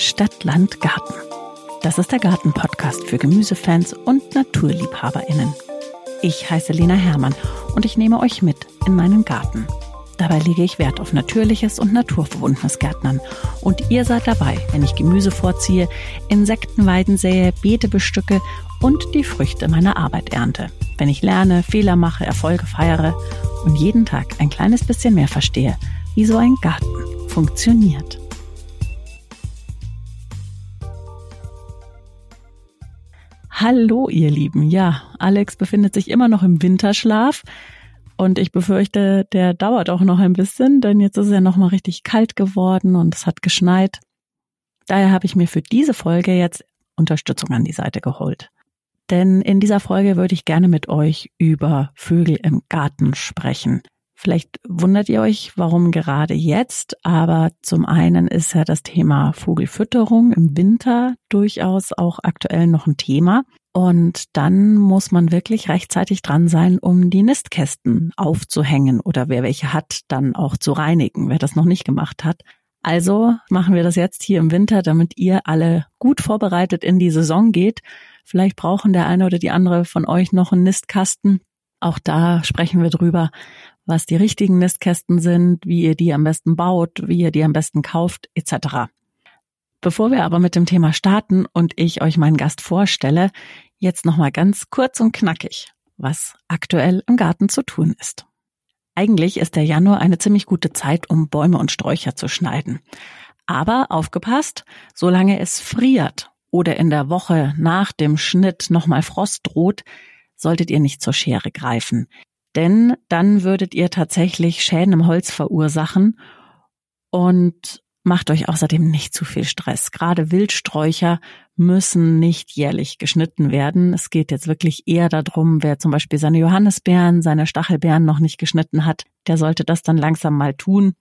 Stadt, Land, Garten. Das ist der Garten-Podcast für Gemüsefans und NaturliebhaberInnen. Ich heiße Lena Hermann und ich nehme euch mit in meinen Garten. Dabei lege ich Wert auf natürliches und naturverbundenes Gärtnern. Und ihr seid dabei, wenn ich Gemüse vorziehe, Insektenweiden sähe, Beete bestücke und die Früchte meiner Arbeit ernte. Wenn ich lerne, Fehler mache, Erfolge feiere und jeden Tag ein kleines bisschen mehr verstehe, wie so ein Garten funktioniert. Hallo, ihr Lieben. Ja, Alex befindet sich immer noch im Winterschlaf. Und ich befürchte, der dauert auch noch ein bisschen, denn jetzt ist es ja noch mal richtig kalt geworden und es hat geschneit. Daher habe ich mir für diese Folge jetzt Unterstützung an die Seite geholt. Denn in dieser Folge würde ich gerne mit euch über Vögel im Garten sprechen. Vielleicht wundert ihr euch, warum gerade jetzt, aber zum einen ist ja das Thema Vogelfütterung im Winter durchaus auch aktuell noch ein Thema. Und dann muss man wirklich rechtzeitig dran sein, um die Nistkästen aufzuhängen oder wer welche hat, dann auch zu reinigen, wer das noch nicht gemacht hat. Also machen wir das jetzt hier im Winter, damit ihr alle gut vorbereitet in die Saison geht. Vielleicht brauchen der eine oder die andere von euch noch einen Nistkasten. Auch da sprechen wir drüber, was die richtigen Nistkästen sind, wie ihr die am besten baut, wie ihr die am besten kauft, etc. Bevor wir aber mit dem Thema starten und ich euch meinen Gast vorstelle, jetzt nochmal ganz kurz und knackig, was aktuell im Garten zu tun ist. Eigentlich ist der Januar eine ziemlich gute Zeit, um Bäume und Sträucher zu schneiden. Aber aufgepasst, solange es friert oder in der Woche nach dem Schnitt nochmal Frost droht, solltet ihr nicht zur Schere greifen denn dann würdet ihr tatsächlich Schäden im Holz verursachen und macht euch außerdem nicht zu viel Stress. Gerade Wildsträucher müssen nicht jährlich geschnitten werden. Es geht jetzt wirklich eher darum, wer zum Beispiel seine Johannisbeeren, seine Stachelbeeren noch nicht geschnitten hat, der sollte das dann langsam mal tun.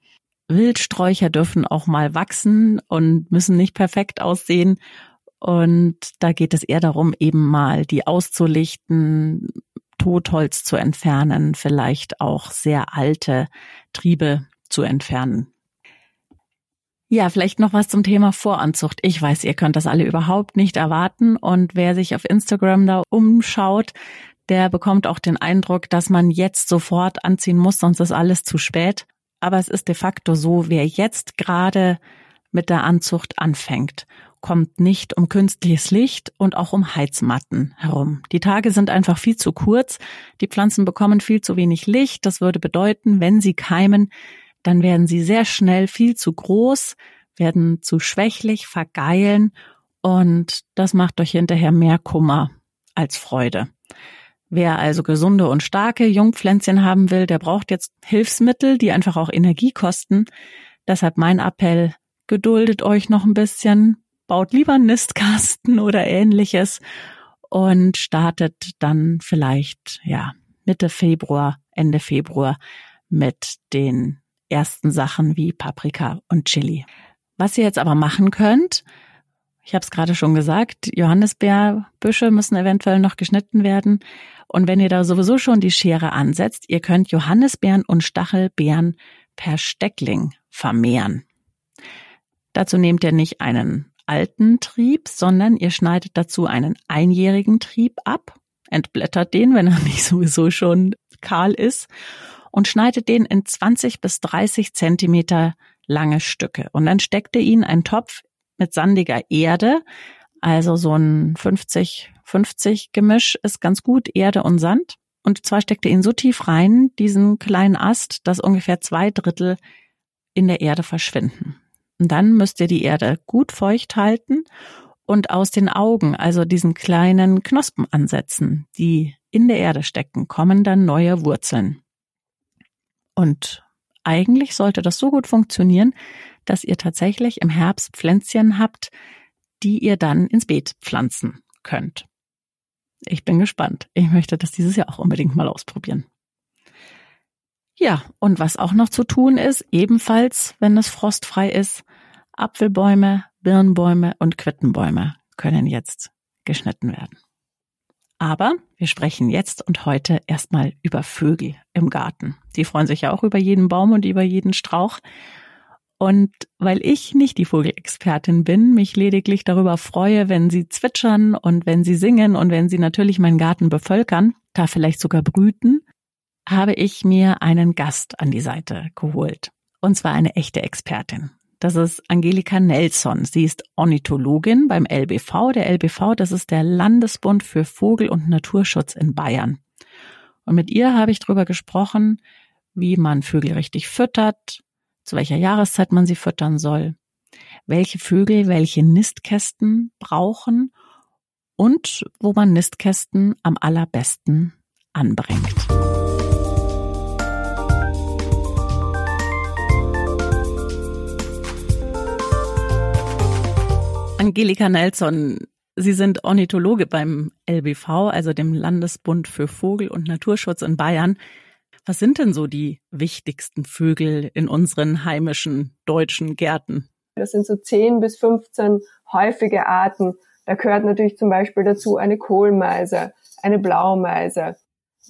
Wildsträucher dürfen auch mal wachsen und müssen nicht perfekt aussehen. Und da geht es eher darum, eben mal die auszulichten, Totholz zu entfernen, vielleicht auch sehr alte Triebe zu entfernen. Ja, vielleicht noch was zum Thema Voranzucht. Ich weiß, ihr könnt das alle überhaupt nicht erwarten und wer sich auf Instagram da umschaut, der bekommt auch den Eindruck, dass man jetzt sofort anziehen muss, sonst ist alles zu spät. Aber es ist de facto so, wer jetzt gerade mit der Anzucht anfängt kommt nicht um künstliches Licht und auch um Heizmatten herum. Die Tage sind einfach viel zu kurz. Die Pflanzen bekommen viel zu wenig Licht. Das würde bedeuten, wenn sie keimen, dann werden sie sehr schnell viel zu groß, werden zu schwächlich, vergeilen und das macht euch hinterher mehr Kummer als Freude. Wer also gesunde und starke Jungpflänzchen haben will, der braucht jetzt Hilfsmittel, die einfach auch Energie kosten. Deshalb mein Appell, geduldet euch noch ein bisschen, baut lieber einen Nistkasten oder ähnliches und startet dann vielleicht, ja, Mitte Februar, Ende Februar mit den ersten Sachen wie Paprika und Chili. Was ihr jetzt aber machen könnt, ich habe es gerade schon gesagt, Johannisbeerbüsche müssen eventuell noch geschnitten werden. Und wenn ihr da sowieso schon die Schere ansetzt, ihr könnt Johannisbeeren und Stachelbeeren per Steckling vermehren. Dazu nehmt ihr nicht einen alten Trieb, sondern ihr schneidet dazu einen einjährigen Trieb ab, entblättert den, wenn er nicht sowieso schon kahl ist, und schneidet den in 20 bis 30 Zentimeter lange Stücke. Und dann steckt ihr ihn einen Topf mit sandiger Erde, also so ein 50-50 Gemisch ist ganz gut, Erde und Sand. Und zwar steckt ihr ihn so tief rein, diesen kleinen Ast, dass ungefähr zwei Drittel in der Erde verschwinden. Und dann müsst ihr die Erde gut feucht halten und aus den Augen, also diesen kleinen Knospen ansetzen, die in der Erde stecken, kommen dann neue Wurzeln. Und eigentlich sollte das so gut funktionieren, dass ihr tatsächlich im Herbst Pflänzchen habt, die ihr dann ins Beet pflanzen könnt. Ich bin gespannt. Ich möchte das dieses Jahr auch unbedingt mal ausprobieren. Ja, und was auch noch zu tun ist, ebenfalls, wenn es frostfrei ist, Apfelbäume, Birnbäume und Quittenbäume können jetzt geschnitten werden. Aber wir sprechen jetzt und heute erstmal über Vögel im Garten. Die freuen sich ja auch über jeden Baum und über jeden Strauch. Und weil ich nicht die Vogelexpertin bin, mich lediglich darüber freue, wenn sie zwitschern und wenn sie singen und wenn sie natürlich meinen Garten bevölkern, da vielleicht sogar brüten, habe ich mir einen Gast an die Seite geholt. Und zwar eine echte Expertin. Das ist Angelika Nelson. Sie ist Ornithologin beim LBV. Der LBV, das ist der Landesbund für Vogel- und Naturschutz in Bayern. Und mit ihr habe ich darüber gesprochen, wie man Vögel richtig füttert, zu welcher Jahreszeit man sie füttern soll, welche Vögel welche Nistkästen brauchen und wo man Nistkästen am allerbesten anbringt. Angelika Nelson, Sie sind Ornithologe beim LBV, also dem Landesbund für Vogel- und Naturschutz in Bayern. Was sind denn so die wichtigsten Vögel in unseren heimischen deutschen Gärten? Das sind so 10 bis 15 häufige Arten. Da gehört natürlich zum Beispiel dazu eine Kohlmeise, eine Blaumeise,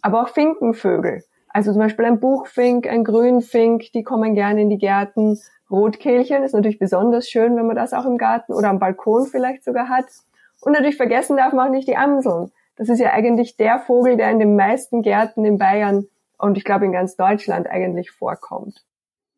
aber auch Finkenvögel. Also zum Beispiel ein Buchfink, ein Grünfink, die kommen gerne in die Gärten. Rotkehlchen ist natürlich besonders schön, wenn man das auch im Garten oder am Balkon vielleicht sogar hat. Und natürlich vergessen darf man auch nicht die Amseln. Das ist ja eigentlich der Vogel, der in den meisten Gärten in Bayern und ich glaube in ganz Deutschland eigentlich vorkommt.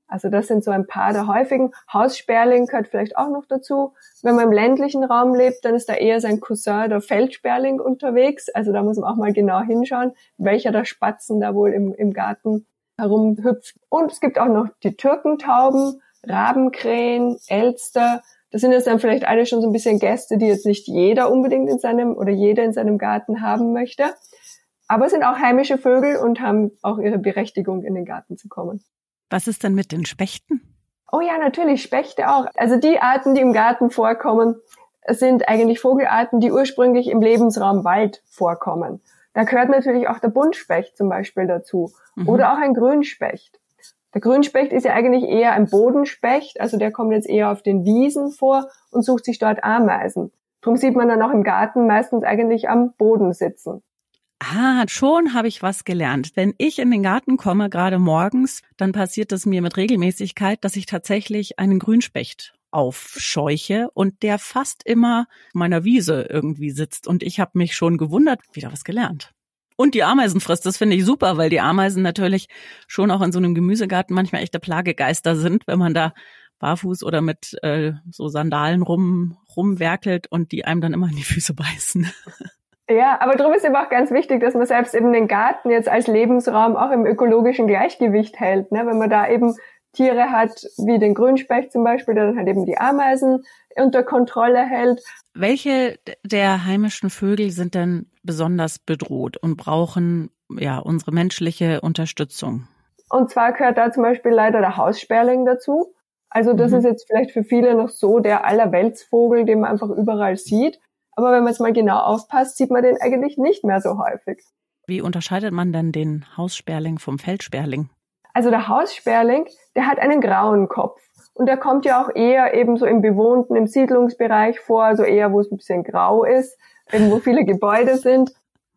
Also das sind so ein paar der häufigen. Haussperling gehört vielleicht auch noch dazu. Wenn man im ländlichen Raum lebt, dann ist da eher sein Cousin der Feldsperling unterwegs. Also da muss man auch mal genau hinschauen, welcher der Spatzen da wohl im, im Garten herumhüpft. Und es gibt auch noch die Türkentauben, Rabenkrähen, Elster. Das sind jetzt dann vielleicht alle schon so ein bisschen Gäste, die jetzt nicht jeder unbedingt in seinem oder jeder in seinem Garten haben möchte. Aber es sind auch heimische Vögel und haben auch ihre Berechtigung, in den Garten zu kommen. Was ist denn mit den Spechten? Oh ja, natürlich, Spechte auch. Also die Arten, die im Garten vorkommen, sind eigentlich Vogelarten, die ursprünglich im Lebensraum Wald vorkommen. Da gehört natürlich auch der Buntspecht zum Beispiel dazu. Mhm. Oder auch ein Grünspecht. Der Grünspecht ist ja eigentlich eher ein Bodenspecht, also der kommt jetzt eher auf den Wiesen vor und sucht sich dort Ameisen. Drum sieht man dann auch im Garten meistens eigentlich am Boden sitzen. Ah, schon habe ich was gelernt. Wenn ich in den Garten komme, gerade morgens, dann passiert es mir mit Regelmäßigkeit, dass ich tatsächlich einen Grünspecht aufscheuche und der fast immer meiner Wiese irgendwie sitzt. Und ich habe mich schon gewundert, wieder was gelernt. Und die Ameisen frisst, das finde ich super, weil die Ameisen natürlich schon auch in so einem Gemüsegarten manchmal echte Plagegeister sind, wenn man da barfuß oder mit äh, so Sandalen rum rumwerkelt und die einem dann immer in die Füße beißen. Ja, aber darum ist eben auch ganz wichtig, dass man selbst eben den Garten jetzt als Lebensraum auch im ökologischen Gleichgewicht hält. Ne? Wenn man da eben Tiere hat, wie den Grünspecht zum Beispiel, der dann halt eben die Ameisen unter Kontrolle hält. Welche der heimischen Vögel sind denn besonders bedroht und brauchen ja unsere menschliche Unterstützung? Und zwar gehört da zum Beispiel leider der Haussperling dazu. Also das mhm. ist jetzt vielleicht für viele noch so der Allerweltsvogel, den man einfach überall sieht. Aber wenn man jetzt mal genau aufpasst, sieht man den eigentlich nicht mehr so häufig. Wie unterscheidet man denn den Haussperling vom Feldsperling? Also der Haussperling, der hat einen grauen Kopf. Und der kommt ja auch eher eben so im bewohnten, im Siedlungsbereich vor, also eher, wo es ein bisschen grau ist, eben wo viele Gebäude sind.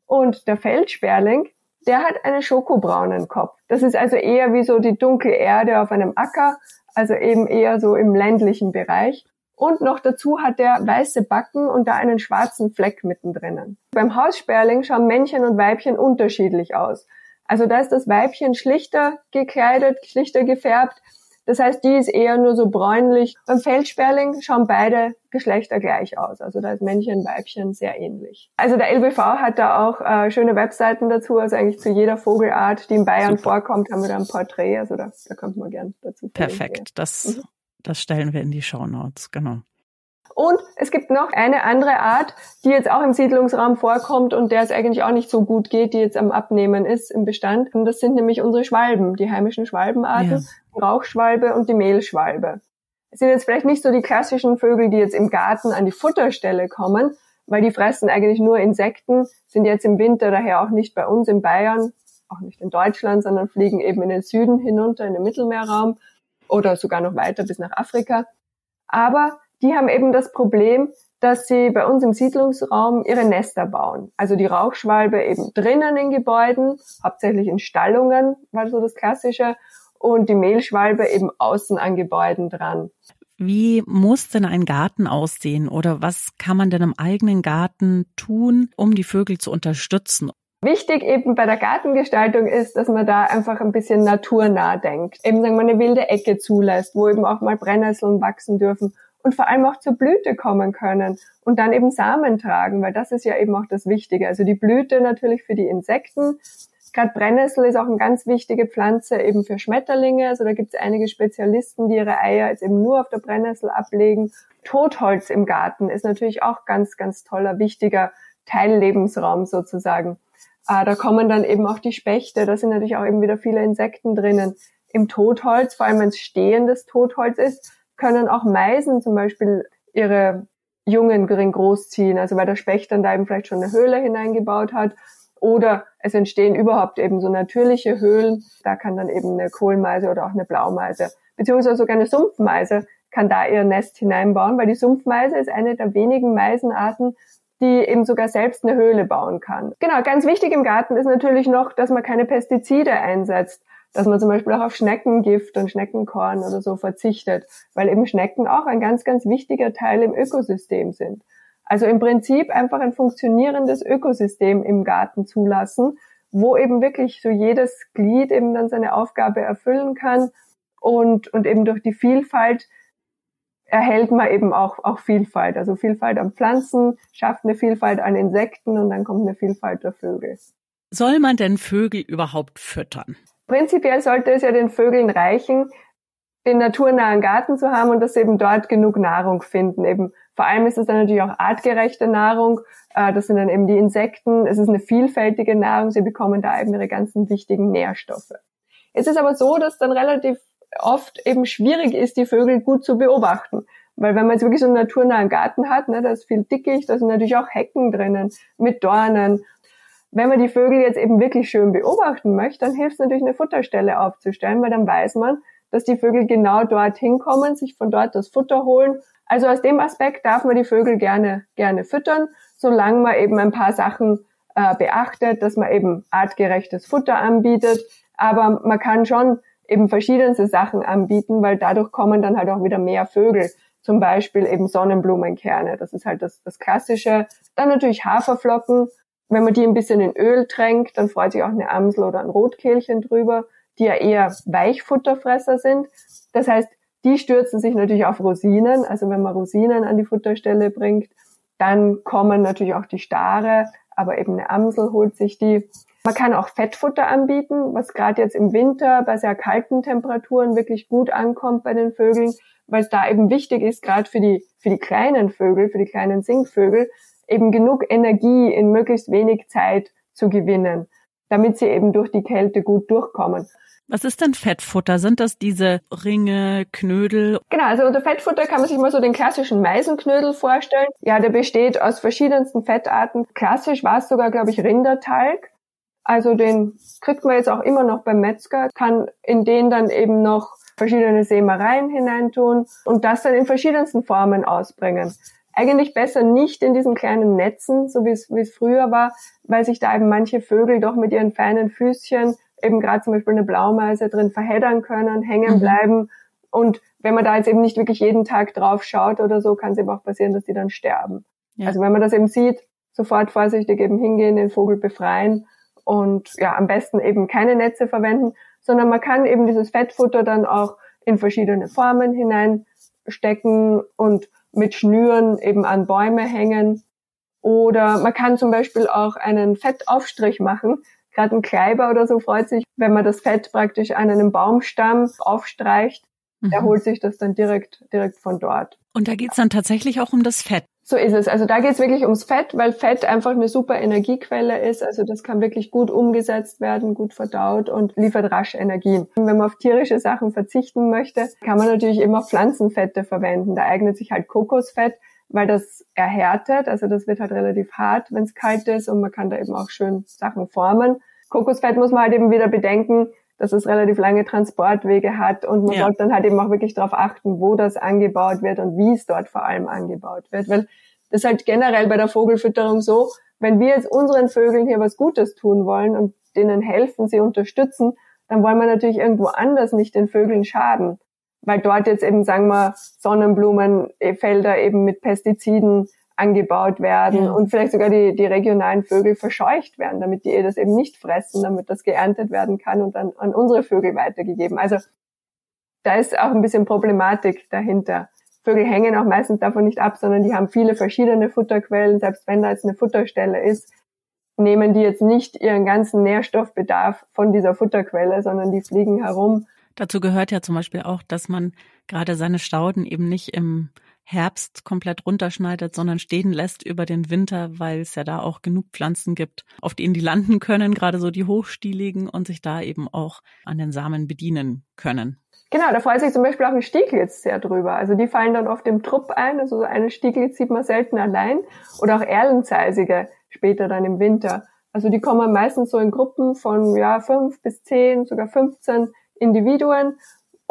Und der Feldsperling, der hat einen schokobraunen Kopf. Das ist also eher wie so die dunkle Erde auf einem Acker, also eben eher so im ländlichen Bereich. Und noch dazu hat der weiße Backen und da einen schwarzen Fleck mittendrin. Beim Haussperling schauen Männchen und Weibchen unterschiedlich aus. Also da ist das Weibchen schlichter gekleidet, schlichter gefärbt. Das heißt, die ist eher nur so bräunlich. Beim Feldsperling schauen beide Geschlechter gleich aus. Also da ist Männchen und Weibchen sehr ähnlich. Also der LBV hat da auch äh, schöne Webseiten dazu. Also eigentlich zu jeder Vogelart, die in Bayern Super. vorkommt, haben wir da ein Porträt. Also da, da kommt man gern dazu. Perfekt. Das, mhm. Das stellen wir in die Show Notes. Genau. Und es gibt noch eine andere Art, die jetzt auch im Siedlungsraum vorkommt und der es eigentlich auch nicht so gut geht, die jetzt am Abnehmen ist im Bestand. Und das sind nämlich unsere Schwalben, die heimischen Schwalbenarten, ja. die Rauchschwalbe und die Mehlschwalbe. Es sind jetzt vielleicht nicht so die klassischen Vögel, die jetzt im Garten an die Futterstelle kommen, weil die fressen eigentlich nur Insekten, sind jetzt im Winter daher auch nicht bei uns in Bayern, auch nicht in Deutschland, sondern fliegen eben in den Süden hinunter, in den Mittelmeerraum oder sogar noch weiter bis nach Afrika. Aber die haben eben das Problem, dass sie bei uns im Siedlungsraum ihre Nester bauen. Also die Rauchschwalbe eben drinnen in Gebäuden, hauptsächlich in Stallungen, war so das Klassische. und die Mehlschwalbe eben außen an Gebäuden dran. Wie muss denn ein Garten aussehen oder was kann man denn im eigenen Garten tun, um die Vögel zu unterstützen? Wichtig eben bei der Gartengestaltung ist, dass man da einfach ein bisschen naturnah denkt. Eben sagen wir eine wilde Ecke zulässt, wo eben auch mal Brennnesseln wachsen dürfen und vor allem auch zur Blüte kommen können und dann eben Samen tragen, weil das ist ja eben auch das Wichtige. Also die Blüte natürlich für die Insekten. Gerade Brennnessel ist auch eine ganz wichtige Pflanze eben für Schmetterlinge. Also da gibt es einige Spezialisten, die ihre Eier jetzt eben nur auf der Brennnessel ablegen. Totholz im Garten ist natürlich auch ganz, ganz toller, wichtiger Teillebensraum sozusagen. Äh, da kommen dann eben auch die Spechte, da sind natürlich auch eben wieder viele Insekten drinnen. Im Totholz, vor allem wenn es stehendes Totholz ist, können auch Meisen zum Beispiel ihre Jungen gering großziehen, also weil der Specht dann da eben vielleicht schon eine Höhle hineingebaut hat. Oder es entstehen überhaupt eben so natürliche Höhlen. Da kann dann eben eine Kohlmeise oder auch eine Blaumeise, beziehungsweise sogar eine Sumpfmeise kann da ihr Nest hineinbauen, weil die Sumpfmeise ist eine der wenigen Meisenarten, die eben sogar selbst eine Höhle bauen kann. Genau, ganz wichtig im Garten ist natürlich noch, dass man keine Pestizide einsetzt, dass man zum Beispiel auch auf Schneckengift und Schneckenkorn oder so verzichtet, weil eben Schnecken auch ein ganz, ganz wichtiger Teil im Ökosystem sind. Also im Prinzip einfach ein funktionierendes Ökosystem im Garten zulassen, wo eben wirklich so jedes Glied eben dann seine Aufgabe erfüllen kann und, und eben durch die Vielfalt erhält man eben auch, auch Vielfalt. Also Vielfalt an Pflanzen, schafft eine Vielfalt an Insekten und dann kommt eine Vielfalt der Vögel. Soll man denn Vögel überhaupt füttern? Prinzipiell sollte es ja den Vögeln reichen, den naturnahen Garten zu haben und dass sie eben dort genug Nahrung finden. Eben vor allem ist es dann natürlich auch artgerechte Nahrung. Äh, das sind dann eben die Insekten. Es ist eine vielfältige Nahrung. Sie bekommen da eben ihre ganzen wichtigen Nährstoffe. Es ist aber so, dass dann relativ oft eben schwierig ist, die Vögel gut zu beobachten. Weil wenn man jetzt wirklich so einen naturnahen Garten hat, ne, da ist viel Dickicht, da sind natürlich auch Hecken drinnen mit Dornen. Wenn man die Vögel jetzt eben wirklich schön beobachten möchte, dann hilft es natürlich eine Futterstelle aufzustellen, weil dann weiß man, dass die Vögel genau dort hinkommen, sich von dort das Futter holen. Also aus dem Aspekt darf man die Vögel gerne, gerne füttern, solange man eben ein paar Sachen äh, beachtet, dass man eben artgerechtes Futter anbietet. Aber man kann schon eben verschiedenste Sachen anbieten, weil dadurch kommen dann halt auch wieder mehr Vögel. Zum Beispiel eben Sonnenblumenkerne. Das ist halt das, das Klassische. Dann natürlich Haferflocken. Wenn man die ein bisschen in Öl tränkt, dann freut sich auch eine Amsel oder ein Rotkehlchen drüber, die ja eher Weichfutterfresser sind. Das heißt, die stürzen sich natürlich auf Rosinen. Also wenn man Rosinen an die Futterstelle bringt, dann kommen natürlich auch die Stare, aber eben eine Amsel holt sich die. Man kann auch Fettfutter anbieten, was gerade jetzt im Winter bei sehr kalten Temperaturen wirklich gut ankommt bei den Vögeln, weil es da eben wichtig ist, gerade für die, für die kleinen Vögel, für die kleinen Singvögel, eben genug Energie in möglichst wenig Zeit zu gewinnen, damit sie eben durch die Kälte gut durchkommen. Was ist denn Fettfutter? Sind das diese Ringe, Knödel? Genau, also unter Fettfutter kann man sich mal so den klassischen Meisenknödel vorstellen. Ja, der besteht aus verschiedensten Fettarten. Klassisch war es sogar, glaube ich, Rindertalg. Also den kriegt man jetzt auch immer noch beim Metzger, kann in den dann eben noch verschiedene Sämereien hineintun und das dann in verschiedensten Formen ausbringen. Eigentlich besser nicht in diesen kleinen Netzen, so wie es, früher war, weil sich da eben manche Vögel doch mit ihren feinen Füßchen, eben gerade zum Beispiel eine Blaumeise drin verheddern können, hängen mhm. bleiben. Und wenn man da jetzt eben nicht wirklich jeden Tag drauf schaut oder so, kann es eben auch passieren, dass die dann sterben. Ja. Also wenn man das eben sieht, sofort vorsichtig eben hingehen, den Vogel befreien und ja, am besten eben keine Netze verwenden, sondern man kann eben dieses Fettfutter dann auch in verschiedene Formen hineinstecken und mit Schnüren eben an Bäume hängen. Oder man kann zum Beispiel auch einen Fettaufstrich machen. Gerade ein Kleiber oder so freut sich, wenn man das Fett praktisch an einem Baumstamm aufstreicht. Mhm. Der holt sich das dann direkt, direkt von dort. Und da geht's dann tatsächlich auch um das Fett. So ist es. Also da geht es wirklich ums Fett, weil Fett einfach eine super Energiequelle ist. Also das kann wirklich gut umgesetzt werden, gut verdaut und liefert rasch Energien. Wenn man auf tierische Sachen verzichten möchte, kann man natürlich immer Pflanzenfette verwenden. Da eignet sich halt Kokosfett, weil das erhärtet. Also das wird halt relativ hart, wenn es kalt ist und man kann da eben auch schön Sachen formen. Kokosfett muss man halt eben wieder bedenken, dass es relativ lange Transportwege hat und man ja. sollte dann halt eben auch wirklich darauf achten, wo das angebaut wird und wie es dort vor allem angebaut wird. Weil das ist halt generell bei der Vogelfütterung so, wenn wir jetzt unseren Vögeln hier was Gutes tun wollen und denen helfen, sie unterstützen, dann wollen wir natürlich irgendwo anders nicht den Vögeln schaden. Weil dort jetzt eben, sagen wir, Sonnenblumenfelder eben mit Pestiziden angebaut werden ja. und vielleicht sogar die, die regionalen Vögel verscheucht werden, damit die das eben nicht fressen, damit das geerntet werden kann und dann an unsere Vögel weitergegeben. Also da ist auch ein bisschen Problematik dahinter. Vögel hängen auch meistens davon nicht ab, sondern die haben viele verschiedene Futterquellen. Selbst wenn da jetzt eine Futterstelle ist, nehmen die jetzt nicht ihren ganzen Nährstoffbedarf von dieser Futterquelle, sondern die fliegen herum. Dazu gehört ja zum Beispiel auch, dass man gerade seine Stauden eben nicht im Herbst komplett runterschneidet, sondern stehen lässt über den Winter, weil es ja da auch genug Pflanzen gibt, auf denen die landen können, gerade so die hochstieligen und sich da eben auch an den Samen bedienen können. Genau, da freut sich zum Beispiel auch ein Stieglitz sehr drüber. Also die fallen dann oft im Trupp ein. Also so eine Stieglitz sieht man selten allein. Oder auch Erlenzeisige später dann im Winter. Also die kommen meistens so in Gruppen von ja fünf bis zehn, sogar 15 Individuen.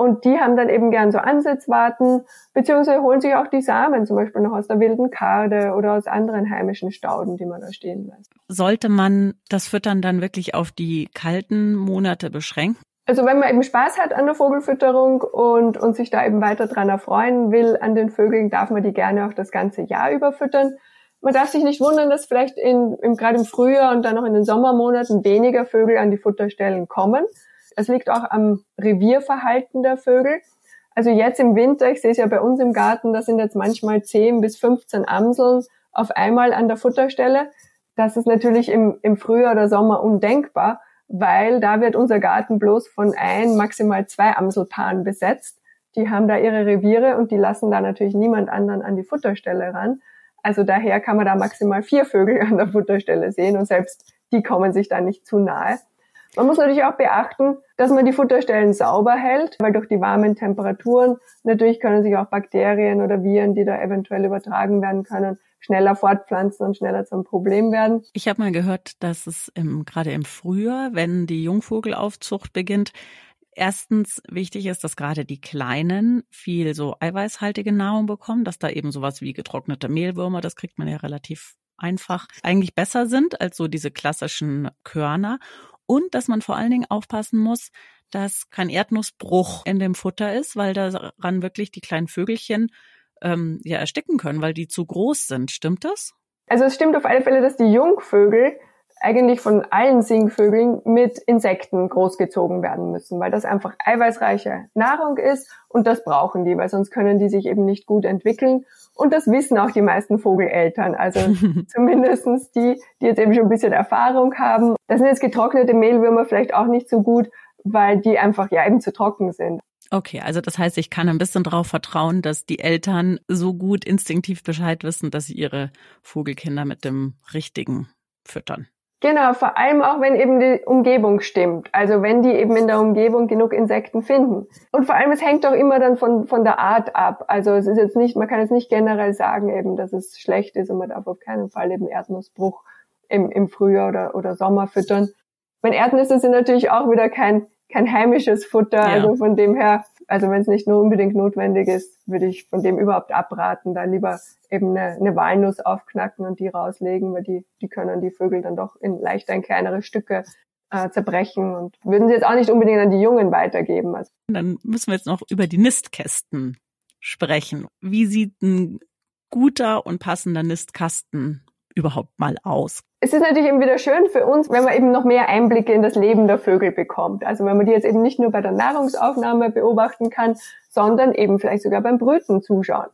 Und die haben dann eben gern so Ansitzwarten, beziehungsweise holen sich auch die Samen, zum Beispiel noch aus der wilden Karde oder aus anderen heimischen Stauden, die man da stehen lässt. Sollte man das Füttern dann wirklich auf die kalten Monate beschränken? Also wenn man eben Spaß hat an der Vogelfütterung und, und sich da eben weiter dran erfreuen will an den Vögeln, darf man die gerne auch das ganze Jahr über füttern. Man darf sich nicht wundern, dass vielleicht in, im, gerade im Frühjahr und dann noch in den Sommermonaten weniger Vögel an die Futterstellen kommen. Es liegt auch am Revierverhalten der Vögel. Also jetzt im Winter, ich sehe es ja bei uns im Garten, da sind jetzt manchmal 10 bis 15 Amseln auf einmal an der Futterstelle. Das ist natürlich im, im Frühjahr oder Sommer undenkbar weil da wird unser Garten bloß von ein, maximal zwei Amselpaaren besetzt. Die haben da ihre Reviere und die lassen da natürlich niemand anderen an die Futterstelle ran. Also daher kann man da maximal vier Vögel an der Futterstelle sehen und selbst die kommen sich da nicht zu nahe. Man muss natürlich auch beachten, dass man die Futterstellen sauber hält, weil durch die warmen Temperaturen natürlich können sich auch Bakterien oder Viren, die da eventuell übertragen werden können, schneller fortpflanzen und schneller zum Problem werden. Ich habe mal gehört, dass es im, gerade im Frühjahr, wenn die Jungvogelaufzucht beginnt, erstens wichtig ist, dass gerade die Kleinen viel so eiweißhaltige Nahrung bekommen, dass da eben sowas wie getrocknete Mehlwürmer, das kriegt man ja relativ einfach, eigentlich besser sind als so diese klassischen Körner. Und dass man vor allen Dingen aufpassen muss, dass kein Erdnussbruch in dem Futter ist, weil daran wirklich die kleinen Vögelchen ähm, ja ersticken können, weil die zu groß sind. Stimmt das? Also es stimmt auf alle Fälle, dass die Jungvögel eigentlich von allen Singvögeln mit Insekten großgezogen werden müssen, weil das einfach eiweißreiche Nahrung ist und das brauchen die, weil sonst können die sich eben nicht gut entwickeln. Und das wissen auch die meisten Vogeleltern, also zumindestens die, die jetzt eben schon ein bisschen Erfahrung haben. Das sind jetzt getrocknete Mehlwürmer vielleicht auch nicht so gut, weil die einfach ja eben zu trocken sind. Okay, also das heißt, ich kann ein bisschen darauf vertrauen, dass die Eltern so gut instinktiv Bescheid wissen, dass sie ihre Vogelkinder mit dem Richtigen füttern. Genau, vor allem auch, wenn eben die Umgebung stimmt. Also wenn die eben in der Umgebung genug Insekten finden. Und vor allem, es hängt auch immer dann von, von der Art ab. Also es ist jetzt nicht, man kann jetzt nicht generell sagen eben, dass es schlecht ist und man darf auf keinen Fall eben Erdnussbruch im, im Frühjahr oder, oder Sommer füttern. Wenn Erdnüsse sind natürlich auch wieder kein kein heimisches Futter. Ja. Also von dem her, also wenn es nicht nur unbedingt notwendig ist, würde ich von dem überhaupt abraten. Da lieber eben eine, eine Walnuss aufknacken und die rauslegen, weil die, die können die Vögel dann doch in leichter in kleinere Stücke äh, zerbrechen und würden sie jetzt auch nicht unbedingt an die Jungen weitergeben. Also. Dann müssen wir jetzt noch über die Nistkästen sprechen. Wie sieht ein guter und passender Nistkasten überhaupt mal aus? Es ist natürlich eben wieder schön für uns, wenn man eben noch mehr Einblicke in das Leben der Vögel bekommt. Also wenn man die jetzt eben nicht nur bei der Nahrungsaufnahme beobachten kann, sondern eben vielleicht sogar beim Brüten zuschauen.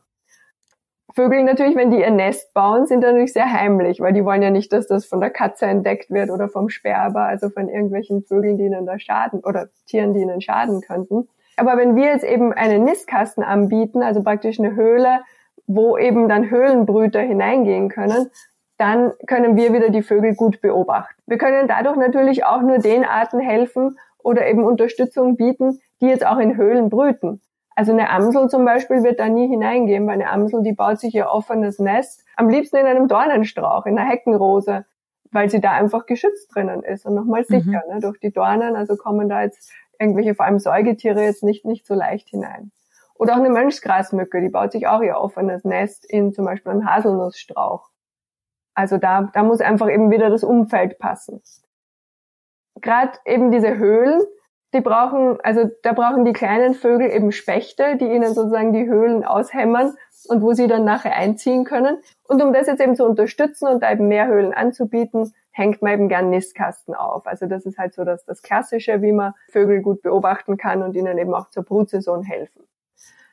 Vögel natürlich, wenn die ihr Nest bauen, sind natürlich sehr heimlich, weil die wollen ja nicht, dass das von der Katze entdeckt wird oder vom Sperber, also von irgendwelchen Vögeln, die ihnen da schaden oder Tieren, die ihnen schaden könnten. Aber wenn wir jetzt eben einen Nistkasten anbieten, also praktisch eine Höhle, wo eben dann Höhlenbrüter hineingehen können, dann können wir wieder die Vögel gut beobachten. Wir können dadurch natürlich auch nur den Arten helfen oder eben Unterstützung bieten, die jetzt auch in Höhlen brüten. Also eine Amsel zum Beispiel wird da nie hineingehen, weil eine Amsel, die baut sich ihr offenes Nest, am liebsten in einem Dornenstrauch, in einer Heckenrose, weil sie da einfach geschützt drinnen ist und nochmal mhm. sicher, mhm. ne, durch die Dornen, also kommen da jetzt irgendwelche, vor allem Säugetiere, jetzt nicht, nicht so leicht hinein. Oder auch eine Mönchsgrasmücke, die baut sich auch ihr offenes Nest in zum Beispiel einem Haselnussstrauch. Also da, da muss einfach eben wieder das Umfeld passen. Gerade eben diese Höhlen, die brauchen, also da brauchen die kleinen Vögel eben Spechte, die ihnen sozusagen die Höhlen aushämmern und wo sie dann nachher einziehen können. Und um das jetzt eben zu unterstützen und da eben mehr Höhlen anzubieten, hängt man eben gern Nistkasten auf. Also das ist halt so das, das Klassische, wie man Vögel gut beobachten kann und ihnen eben auch zur Brutsaison helfen.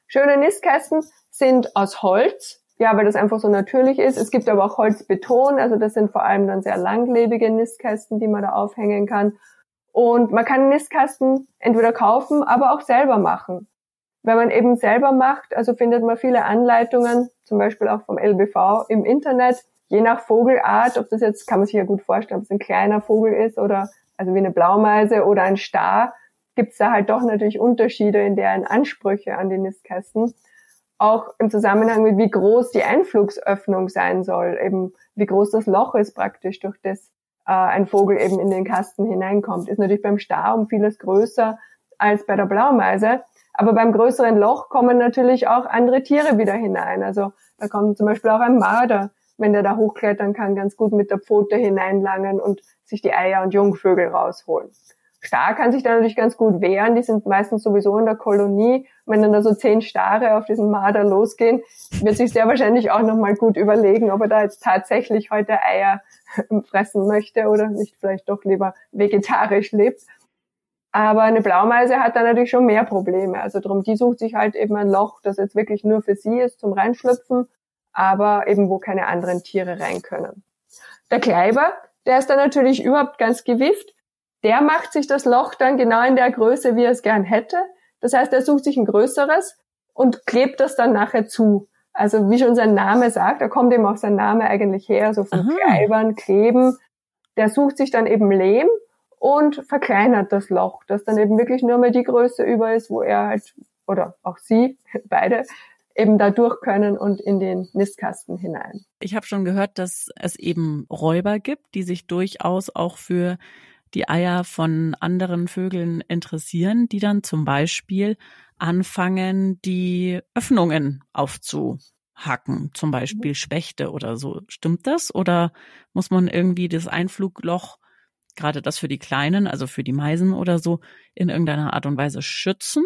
Schöne Nistkästen sind aus Holz, ja, weil das einfach so natürlich ist. Es gibt aber auch Holzbeton, also das sind vor allem dann sehr langlebige Nistkästen, die man da aufhängen kann. Und man kann Nistkasten entweder kaufen, aber auch selber machen. Wenn man eben selber macht, also findet man viele Anleitungen, zum Beispiel auch vom LBV im Internet, je nach Vogelart, ob das jetzt, kann man sich ja gut vorstellen, ob es ein kleiner Vogel ist oder also wie eine Blaumeise oder ein Star, gibt es da halt doch natürlich Unterschiede in deren Ansprüche an die Nistkästen. Auch im Zusammenhang mit wie groß die Einflugsöffnung sein soll, eben wie groß das Loch ist praktisch, durch das äh, ein Vogel eben in den Kasten hineinkommt. Ist natürlich beim Star um vieles größer als bei der Blaumeise. Aber beim größeren Loch kommen natürlich auch andere Tiere wieder hinein. Also da kommt zum Beispiel auch ein Marder, wenn der da hochklettern kann, ganz gut mit der Pfote hineinlangen und sich die Eier und Jungvögel rausholen. Star kann sich da natürlich ganz gut wehren. Die sind meistens sowieso in der Kolonie. Wenn dann da so zehn Stare auf diesen Marder losgehen, wird sich sehr wahrscheinlich auch nochmal gut überlegen, ob er da jetzt tatsächlich heute Eier fressen möchte oder nicht vielleicht doch lieber vegetarisch lebt. Aber eine Blaumeise hat da natürlich schon mehr Probleme. Also drum, die sucht sich halt eben ein Loch, das jetzt wirklich nur für sie ist zum Reinschlüpfen, aber eben wo keine anderen Tiere rein können. Der Kleiber, der ist dann natürlich überhaupt ganz gewifft. Der macht sich das Loch dann genau in der Größe, wie er es gern hätte. Das heißt, er sucht sich ein größeres und klebt das dann nachher zu. Also wie schon sein Name sagt, da kommt eben auch sein Name eigentlich her, so von Aha. Kleibern, Kleben. Der sucht sich dann eben Lehm und verkleinert das Loch, dass dann eben wirklich nur mehr die Größe über ist, wo er halt, oder auch sie, beide, eben da durch können und in den Nistkasten hinein. Ich habe schon gehört, dass es eben Räuber gibt, die sich durchaus auch für die Eier von anderen Vögeln interessieren, die dann zum Beispiel anfangen, die Öffnungen aufzuhacken, zum Beispiel mhm. Spechte oder so. Stimmt das? Oder muss man irgendwie das Einflugloch, gerade das für die Kleinen, also für die Meisen oder so, in irgendeiner Art und Weise schützen?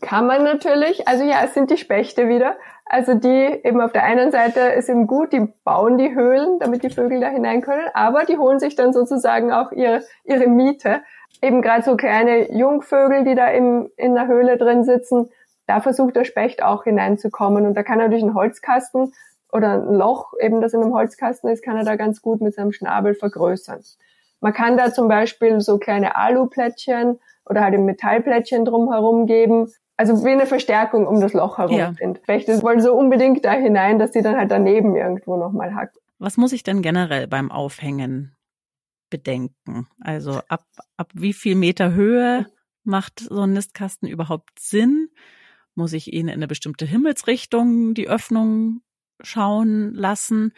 Kann man natürlich. Also ja, es sind die Spechte wieder. Also die eben auf der einen Seite ist eben gut, die bauen die Höhlen, damit die Vögel da hinein können, aber die holen sich dann sozusagen auch ihre, ihre Miete eben gerade so kleine Jungvögel, die da im, in der Höhle drin sitzen, da versucht der Specht auch hineinzukommen. Und da kann er durch einen Holzkasten oder ein Loch, eben das in einem Holzkasten ist, kann er da ganz gut mit seinem Schnabel vergrößern. Man kann da zum Beispiel so kleine Aluplättchen oder halt ein Metallplättchen drumherum geben. Also wie eine Verstärkung um das Loch herum ja. sind. Spechte wollen so unbedingt da hinein, dass die dann halt daneben irgendwo nochmal hackt. Was muss ich denn generell beim Aufhängen bedenken? Also ab, ab wie viel Meter Höhe macht so ein Nistkasten überhaupt Sinn? Muss ich ihn in eine bestimmte Himmelsrichtung die Öffnung schauen lassen?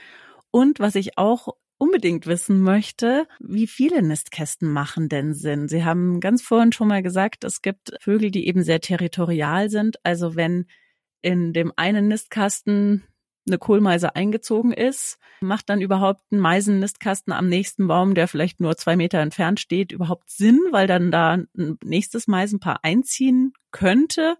Und was ich auch unbedingt wissen möchte, wie viele Nistkästen machen denn Sinn? Sie haben ganz vorhin schon mal gesagt, es gibt Vögel, die eben sehr territorial sind. Also wenn in dem einen Nistkasten eine Kohlmeise eingezogen ist, macht dann überhaupt ein Meisennistkasten am nächsten Baum, der vielleicht nur zwei Meter entfernt steht, überhaupt Sinn, weil dann da ein nächstes Meisenpaar einziehen könnte?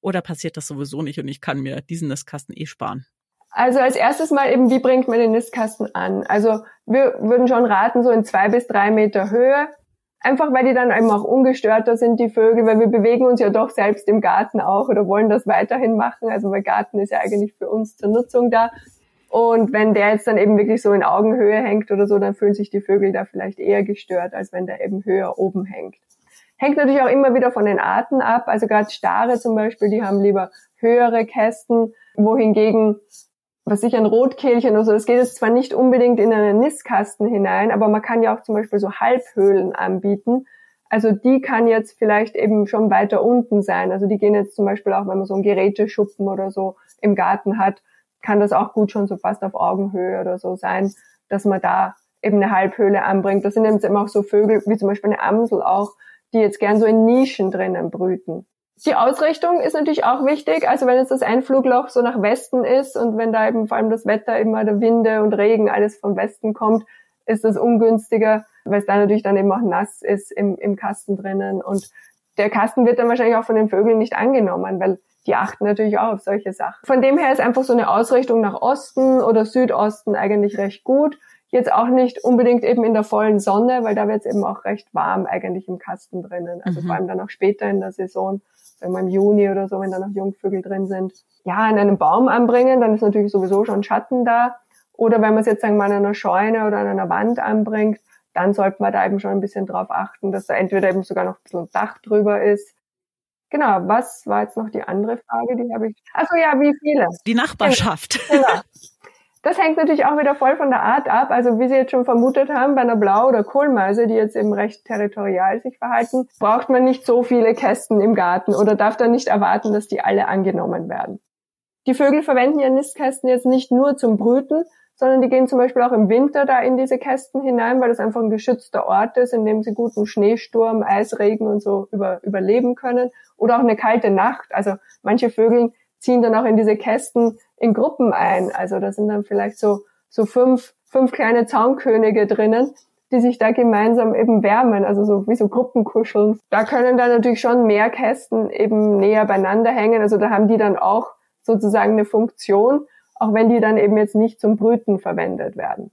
Oder passiert das sowieso nicht und ich kann mir diesen Nistkasten eh sparen? Also als erstes mal eben, wie bringt man den Nistkasten an? Also wir würden schon raten, so in zwei bis drei Meter Höhe. Einfach weil die dann eben auch ungestörter sind, die Vögel, weil wir bewegen uns ja doch selbst im Garten auch oder wollen das weiterhin machen. Also weil Garten ist ja eigentlich für uns zur Nutzung da. Und wenn der jetzt dann eben wirklich so in Augenhöhe hängt oder so, dann fühlen sich die Vögel da vielleicht eher gestört, als wenn der eben höher oben hängt. Hängt natürlich auch immer wieder von den Arten ab. Also gerade Stare zum Beispiel, die haben lieber höhere Kästen, wohingegen was ich ein Rotkehlchen oder so, das geht jetzt zwar nicht unbedingt in einen Nistkasten hinein, aber man kann ja auch zum Beispiel so Halbhöhlen anbieten. Also die kann jetzt vielleicht eben schon weiter unten sein. Also die gehen jetzt zum Beispiel auch, wenn man so einen Geräteschuppen oder so im Garten hat, kann das auch gut schon so fast auf Augenhöhe oder so sein, dass man da eben eine Halbhöhle anbringt. Das sind jetzt immer auch so Vögel, wie zum Beispiel eine Amsel auch, die jetzt gern so in Nischen drinnen brüten. Die Ausrichtung ist natürlich auch wichtig. Also wenn jetzt das Einflugloch so nach Westen ist und wenn da eben vor allem das Wetter immer der Winde und Regen alles vom Westen kommt, ist das ungünstiger, weil es da natürlich dann eben auch nass ist im, im Kasten drinnen und der Kasten wird dann wahrscheinlich auch von den Vögeln nicht angenommen, weil die achten natürlich auch auf solche Sachen. Von dem her ist einfach so eine Ausrichtung nach Osten oder Südosten eigentlich recht gut. Jetzt auch nicht unbedingt eben in der vollen Sonne, weil da wird es eben auch recht warm eigentlich im Kasten drinnen. Also mhm. vor allem dann auch später in der Saison, wir im Juni oder so, wenn da noch Jungvögel drin sind. Ja, an einem Baum anbringen, dann ist natürlich sowieso schon Schatten da. Oder wenn man es jetzt sagen wir mal an einer Scheune oder an einer Wand anbringt, dann sollte man da eben schon ein bisschen drauf achten, dass da entweder eben sogar noch ein bisschen Dach drüber ist. Genau, was war jetzt noch die andere Frage, die habe ich. Also ja, wie viele? Die Nachbarschaft. Genau. Das hängt natürlich auch wieder voll von der Art ab. Also wie Sie jetzt schon vermutet haben, bei einer Blau- oder Kohlmeise, die jetzt eben recht territorial sich verhalten, braucht man nicht so viele Kästen im Garten oder darf dann nicht erwarten, dass die alle angenommen werden. Die Vögel verwenden ihre Nistkästen jetzt nicht nur zum Brüten, sondern die gehen zum Beispiel auch im Winter da in diese Kästen hinein, weil das einfach ein geschützter Ort ist, in dem sie guten Schneesturm, Eisregen und so über, überleben können. Oder auch eine kalte Nacht. Also manche Vögel ziehen dann auch in diese Kästen in Gruppen ein. Also da sind dann vielleicht so, so fünf, fünf kleine Zaunkönige drinnen, die sich da gemeinsam eben wärmen, also so wie so Gruppenkuscheln. Da können dann natürlich schon mehr Kästen eben näher beieinander hängen. Also da haben die dann auch sozusagen eine Funktion auch wenn die dann eben jetzt nicht zum Brüten verwendet werden.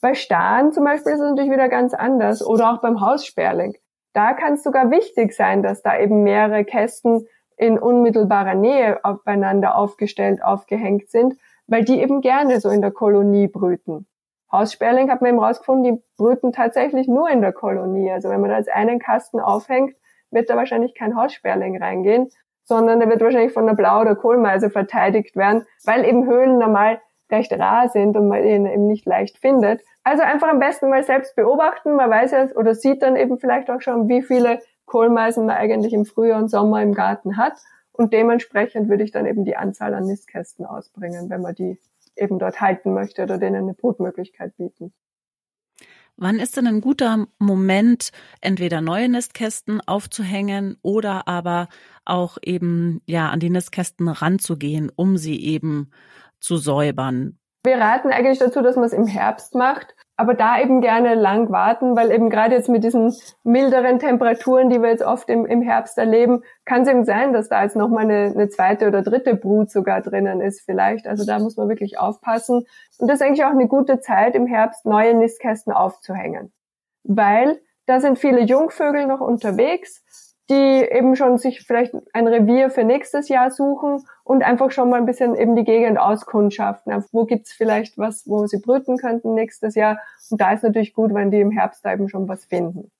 Bei Staren zum Beispiel ist es natürlich wieder ganz anders oder auch beim Haussperling. Da kann es sogar wichtig sein, dass da eben mehrere Kästen in unmittelbarer Nähe aufeinander aufgestellt, aufgehängt sind, weil die eben gerne so in der Kolonie brüten. Haussperling hat man eben rausgefunden, die brüten tatsächlich nur in der Kolonie. Also wenn man da jetzt einen Kasten aufhängt, wird da wahrscheinlich kein Haussperling reingehen, sondern der wird wahrscheinlich von einer Blau- oder Kohlmeise verteidigt werden, weil eben Höhlen normal recht rar sind und man ihn eben nicht leicht findet. Also einfach am besten mal selbst beobachten. Man weiß ja oder sieht dann eben vielleicht auch schon, wie viele Kohlmeisen man eigentlich im Frühjahr und Sommer im Garten hat. Und dementsprechend würde ich dann eben die Anzahl an Nistkästen ausbringen, wenn man die eben dort halten möchte oder denen eine Brutmöglichkeit bieten. Wann ist denn ein guter Moment, entweder neue Nistkästen aufzuhängen oder aber auch eben ja an die Nistkästen ranzugehen, um sie eben zu säubern? Wir raten eigentlich dazu, dass man es im Herbst macht, aber da eben gerne lang warten, weil eben gerade jetzt mit diesen milderen Temperaturen, die wir jetzt oft im, im Herbst erleben, kann es eben sein, dass da jetzt nochmal eine, eine zweite oder dritte Brut sogar drinnen ist vielleicht. Also da muss man wirklich aufpassen. Und das ist eigentlich auch eine gute Zeit, im Herbst neue Nistkästen aufzuhängen. Weil da sind viele Jungvögel noch unterwegs die eben schon sich vielleicht ein Revier für nächstes Jahr suchen und einfach schon mal ein bisschen eben die Gegend auskundschaften. Wo gibt's vielleicht was, wo sie brüten könnten nächstes Jahr? Und da ist natürlich gut, wenn die im Herbst da eben schon was finden.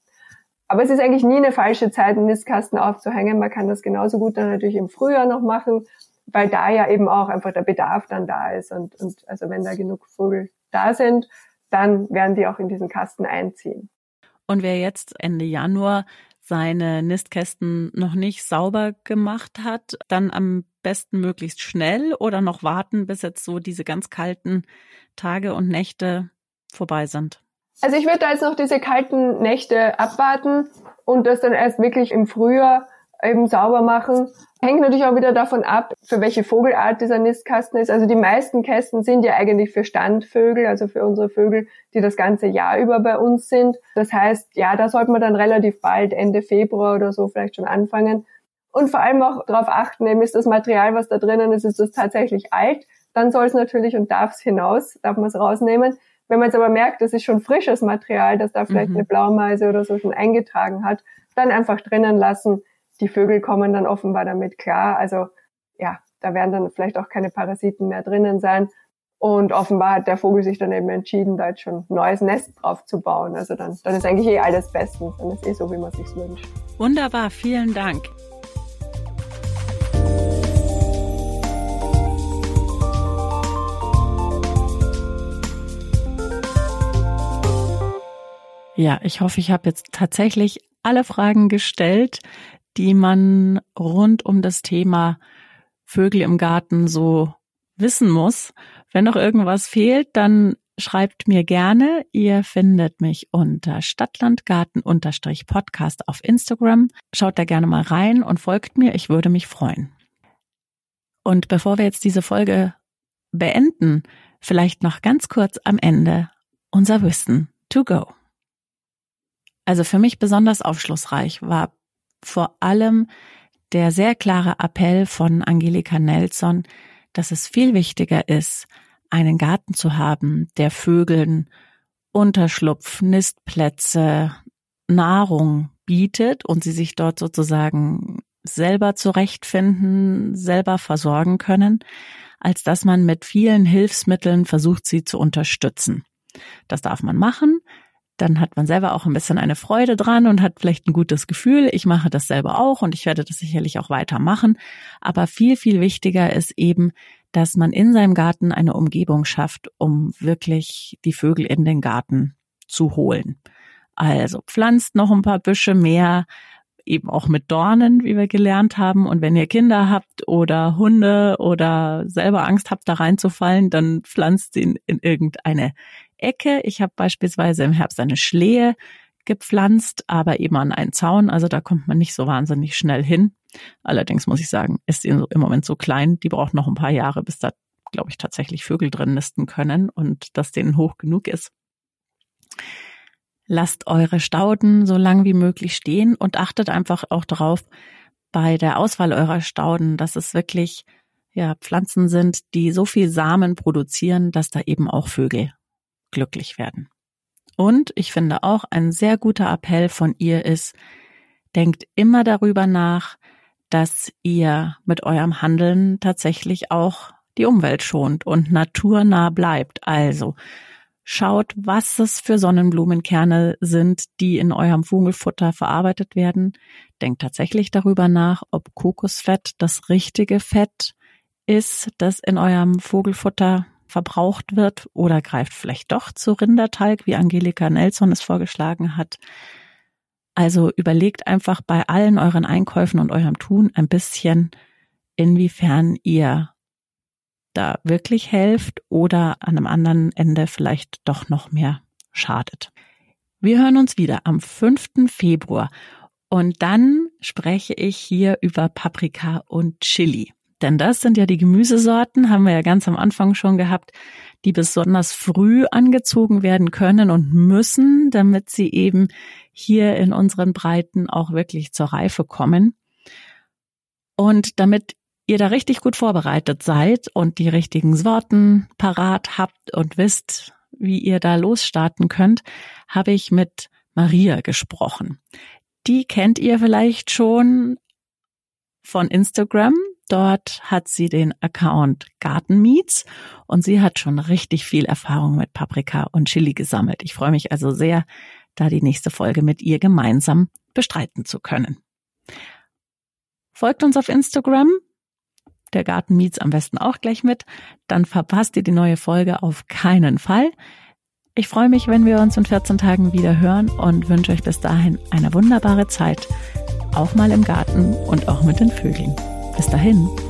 Aber es ist eigentlich nie eine falsche Zeit, einen Nistkasten aufzuhängen. Man kann das genauso gut dann natürlich im Frühjahr noch machen, weil da ja eben auch einfach der Bedarf dann da ist. Und, und also wenn da genug Vögel da sind, dann werden die auch in diesen Kasten einziehen. Und wer jetzt Ende Januar seine Nistkästen noch nicht sauber gemacht hat, dann am besten möglichst schnell oder noch warten, bis jetzt so diese ganz kalten Tage und Nächte vorbei sind? Also ich würde jetzt noch diese kalten Nächte abwarten und das dann erst wirklich im Frühjahr eben sauber machen. Hängt natürlich auch wieder davon ab, für welche Vogelart dieser Nistkasten ist. Also die meisten Kästen sind ja eigentlich für Standvögel, also für unsere Vögel, die das ganze Jahr über bei uns sind. Das heißt, ja, da sollte man dann relativ bald, Ende Februar oder so vielleicht schon anfangen. Und vor allem auch darauf achten, eben ist das Material, was da drinnen ist, ist das tatsächlich alt? Dann soll es natürlich und darf es hinaus, darf man es rausnehmen. Wenn man jetzt aber merkt, das ist schon frisches Material, das da vielleicht mhm. eine Blaumeise oder so schon eingetragen hat, dann einfach drinnen lassen die Vögel kommen dann offenbar damit klar. Also ja, da werden dann vielleicht auch keine Parasiten mehr drinnen sein. Und offenbar hat der Vogel sich dann eben entschieden, da jetzt schon ein neues Nest drauf zu bauen. Also dann, dann ist eigentlich eh alles bestens. Dann ist eh so, wie man sich's wünscht. Wunderbar, vielen Dank. Ja, ich hoffe, ich habe jetzt tatsächlich alle Fragen gestellt, die man rund um das Thema Vögel im Garten so wissen muss. Wenn noch irgendwas fehlt, dann schreibt mir gerne. Ihr findet mich unter Stadtlandgarten-Podcast auf Instagram. Schaut da gerne mal rein und folgt mir. Ich würde mich freuen. Und bevor wir jetzt diese Folge beenden, vielleicht noch ganz kurz am Ende unser Wissen to go. Also für mich besonders aufschlussreich war vor allem der sehr klare Appell von Angelika Nelson, dass es viel wichtiger ist, einen Garten zu haben, der Vögeln Unterschlupf, Nistplätze, Nahrung bietet und sie sich dort sozusagen selber zurechtfinden, selber versorgen können, als dass man mit vielen Hilfsmitteln versucht, sie zu unterstützen. Das darf man machen. Dann hat man selber auch ein bisschen eine Freude dran und hat vielleicht ein gutes Gefühl. Ich mache das selber auch und ich werde das sicherlich auch weitermachen. Aber viel, viel wichtiger ist eben, dass man in seinem Garten eine Umgebung schafft, um wirklich die Vögel in den Garten zu holen. Also pflanzt noch ein paar Büsche mehr, eben auch mit Dornen, wie wir gelernt haben. Und wenn ihr Kinder habt oder Hunde oder selber Angst habt, da reinzufallen, dann pflanzt ihn in irgendeine Ecke. Ich habe beispielsweise im Herbst eine Schlehe gepflanzt, aber eben an einen Zaun. Also da kommt man nicht so wahnsinnig schnell hin. Allerdings muss ich sagen, ist sie im Moment so klein, die braucht noch ein paar Jahre, bis da, glaube ich, tatsächlich Vögel drin nisten können und dass denen hoch genug ist. Lasst eure Stauden so lang wie möglich stehen und achtet einfach auch darauf bei der Auswahl eurer Stauden, dass es wirklich ja, Pflanzen sind, die so viel Samen produzieren, dass da eben auch Vögel glücklich werden. Und ich finde auch ein sehr guter Appell von ihr ist, denkt immer darüber nach, dass ihr mit eurem Handeln tatsächlich auch die Umwelt schont und naturnah bleibt. Also Schaut, was es für Sonnenblumenkerne sind, die in eurem Vogelfutter verarbeitet werden. Denkt tatsächlich darüber nach, ob Kokosfett das richtige Fett ist, das in eurem Vogelfutter verbraucht wird oder greift vielleicht doch zu Rinderteig, wie Angelika Nelson es vorgeschlagen hat. Also überlegt einfach bei allen euren Einkäufen und eurem Tun ein bisschen, inwiefern ihr da wirklich helft oder an einem anderen Ende vielleicht doch noch mehr schadet. Wir hören uns wieder am 5. Februar und dann spreche ich hier über Paprika und Chili. Denn das sind ja die Gemüsesorten, haben wir ja ganz am Anfang schon gehabt, die besonders früh angezogen werden können und müssen, damit sie eben hier in unseren Breiten auch wirklich zur Reife kommen. Und damit ihr da richtig gut vorbereitet seid und die richtigen Sorten parat habt und wisst, wie ihr da losstarten könnt, habe ich mit Maria gesprochen. Die kennt ihr vielleicht schon von Instagram. Dort hat sie den Account Garten Meets und sie hat schon richtig viel Erfahrung mit Paprika und Chili gesammelt. Ich freue mich also sehr, da die nächste Folge mit ihr gemeinsam bestreiten zu können. Folgt uns auf Instagram, der Garten Meets am besten auch gleich mit. Dann verpasst ihr die neue Folge auf keinen Fall. Ich freue mich, wenn wir uns in 14 Tagen wieder hören und wünsche euch bis dahin eine wunderbare Zeit. Auch mal im Garten und auch mit den Vögeln. Bis dahin.